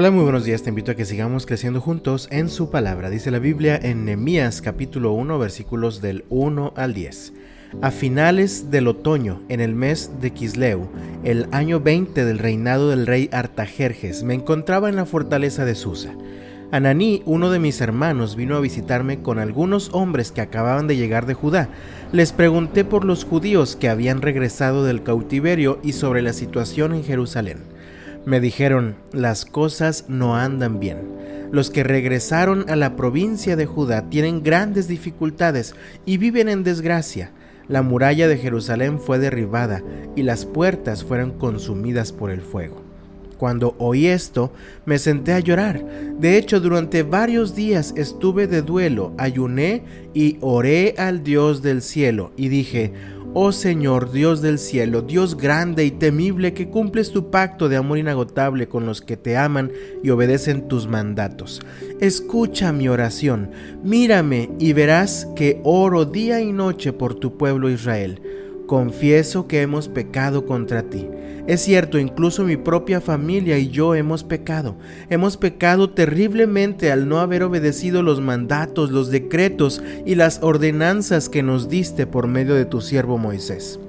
Hola, muy buenos días. Te invito a que sigamos creciendo juntos en su palabra. Dice la Biblia en Nehemías capítulo 1 versículos del 1 al 10. A finales del otoño, en el mes de Quisleu, el año 20 del reinado del rey Artajerjes, me encontraba en la fortaleza de Susa. Ananí, uno de mis hermanos, vino a visitarme con algunos hombres que acababan de llegar de Judá. Les pregunté por los judíos que habían regresado del cautiverio y sobre la situación en Jerusalén. Me dijeron, las cosas no andan bien. Los que regresaron a la provincia de Judá tienen grandes dificultades y viven en desgracia. La muralla de Jerusalén fue derribada y las puertas fueron consumidas por el fuego. Cuando oí esto, me senté a llorar. De hecho, durante varios días estuve de duelo, ayuné y oré al Dios del cielo y dije, Oh Señor, Dios del cielo, Dios grande y temible, que cumples tu pacto de amor inagotable con los que te aman y obedecen tus mandatos. Escucha mi oración, mírame y verás que oro día y noche por tu pueblo Israel. Confieso que hemos pecado contra ti es cierto, incluso mi propia familia y yo hemos pecado. Hemos pecado terriblemente al no haber obedecido los mandatos, los decretos y las ordenanzas que nos diste por medio de tu siervo Moisés.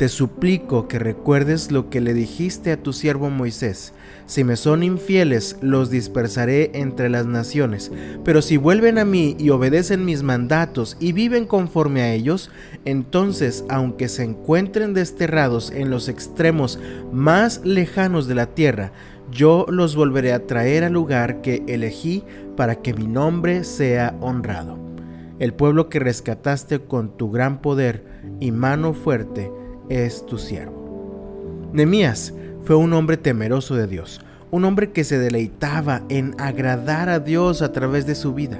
Te suplico que recuerdes lo que le dijiste a tu siervo Moisés. Si me son infieles, los dispersaré entre las naciones. Pero si vuelven a mí y obedecen mis mandatos y viven conforme a ellos, entonces, aunque se encuentren desterrados en los extremos más lejanos de la tierra, yo los volveré a traer al lugar que elegí para que mi nombre sea honrado. El pueblo que rescataste con tu gran poder y mano fuerte, es tu siervo. Nemías fue un hombre temeroso de Dios, un hombre que se deleitaba en agradar a Dios a través de su vida.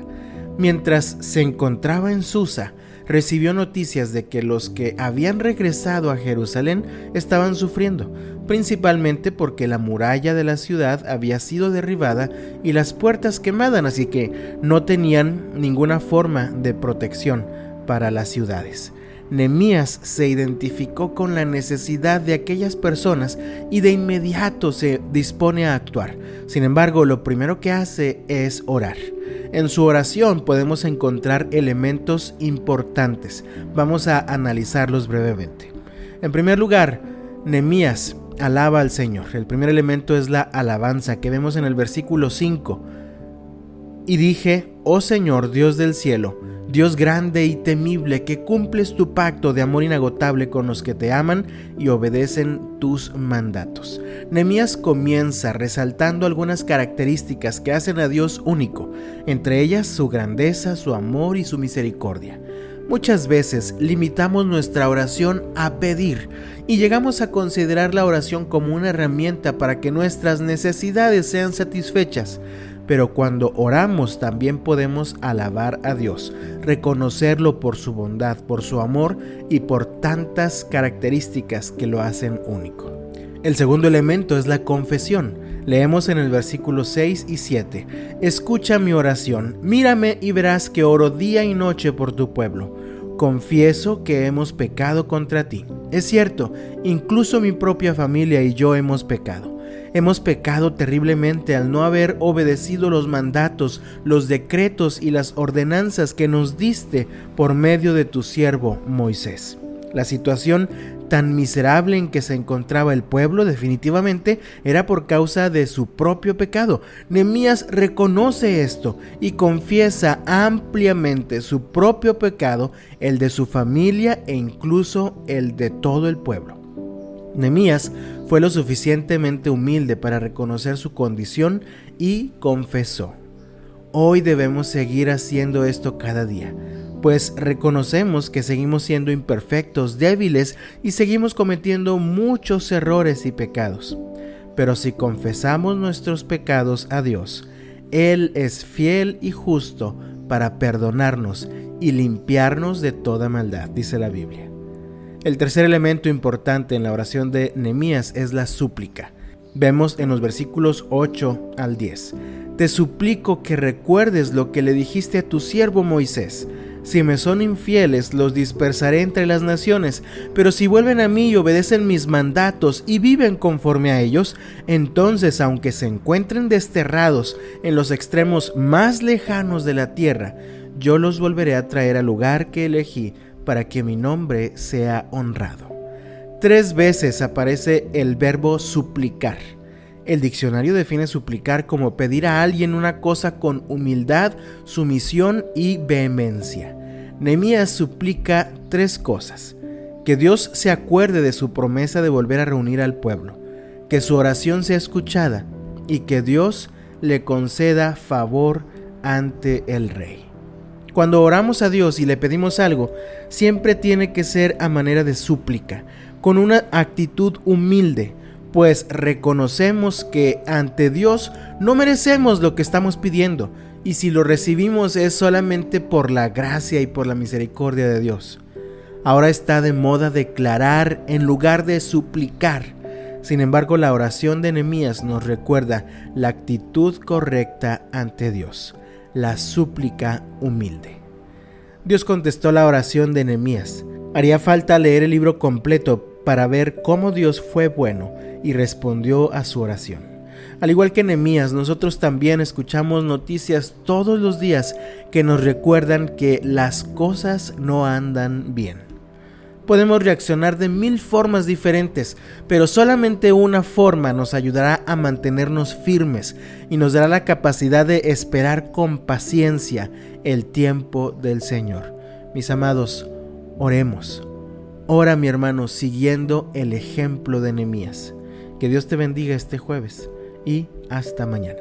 Mientras se encontraba en Susa, recibió noticias de que los que habían regresado a Jerusalén estaban sufriendo, principalmente porque la muralla de la ciudad había sido derribada y las puertas quemadas, así que no tenían ninguna forma de protección para las ciudades. Nemías se identificó con la necesidad de aquellas personas y de inmediato se dispone a actuar. Sin embargo, lo primero que hace es orar. En su oración podemos encontrar elementos importantes. Vamos a analizarlos brevemente. En primer lugar, Nemías alaba al Señor. El primer elemento es la alabanza que vemos en el versículo 5. Y dije, oh Señor Dios del cielo, Dios grande y temible, que cumples tu pacto de amor inagotable con los que te aman y obedecen tus mandatos. Nemías comienza resaltando algunas características que hacen a Dios único, entre ellas su grandeza, su amor y su misericordia. Muchas veces limitamos nuestra oración a pedir y llegamos a considerar la oración como una herramienta para que nuestras necesidades sean satisfechas pero cuando oramos también podemos alabar a Dios, reconocerlo por su bondad, por su amor y por tantas características que lo hacen único. El segundo elemento es la confesión. Leemos en el versículo 6 y 7, Escucha mi oración, mírame y verás que oro día y noche por tu pueblo. Confieso que hemos pecado contra ti. Es cierto, incluso mi propia familia y yo hemos pecado. Hemos pecado terriblemente al no haber obedecido los mandatos, los decretos y las ordenanzas que nos diste por medio de tu siervo Moisés. La situación tan miserable en que se encontraba el pueblo definitivamente era por causa de su propio pecado. Nemías reconoce esto y confiesa ampliamente su propio pecado, el de su familia e incluso el de todo el pueblo. Nemías fue lo suficientemente humilde para reconocer su condición y confesó. Hoy debemos seguir haciendo esto cada día, pues reconocemos que seguimos siendo imperfectos, débiles y seguimos cometiendo muchos errores y pecados. Pero si confesamos nuestros pecados a Dios, Él es fiel y justo para perdonarnos y limpiarnos de toda maldad, dice la Biblia. El tercer elemento importante en la oración de Nehemías es la súplica. Vemos en los versículos 8 al 10. Te suplico que recuerdes lo que le dijiste a tu siervo Moisés. Si me son infieles, los dispersaré entre las naciones, pero si vuelven a mí y obedecen mis mandatos y viven conforme a ellos, entonces aunque se encuentren desterrados en los extremos más lejanos de la tierra, yo los volveré a traer al lugar que elegí para que mi nombre sea honrado. Tres veces aparece el verbo suplicar. El diccionario define suplicar como pedir a alguien una cosa con humildad, sumisión y vehemencia. Nehemías suplica tres cosas: que Dios se acuerde de su promesa de volver a reunir al pueblo, que su oración sea escuchada y que Dios le conceda favor ante el rey. Cuando oramos a Dios y le pedimos algo, siempre tiene que ser a manera de súplica, con una actitud humilde, pues reconocemos que ante Dios no merecemos lo que estamos pidiendo, y si lo recibimos es solamente por la gracia y por la misericordia de Dios. Ahora está de moda declarar en lugar de suplicar. Sin embargo, la oración de Nehemías nos recuerda la actitud correcta ante Dios, la súplica humilde. Dios contestó la oración de Nehemías. Haría falta leer el libro completo para ver cómo Dios fue bueno y respondió a su oración. Al igual que Nehemías, nosotros también escuchamos noticias todos los días que nos recuerdan que las cosas no andan bien. Podemos reaccionar de mil formas diferentes, pero solamente una forma nos ayudará a mantenernos firmes y nos dará la capacidad de esperar con paciencia el tiempo del Señor. Mis amados, oremos Ora, mi hermano, siguiendo el ejemplo de Nehemías. Que Dios te bendiga este jueves y hasta mañana.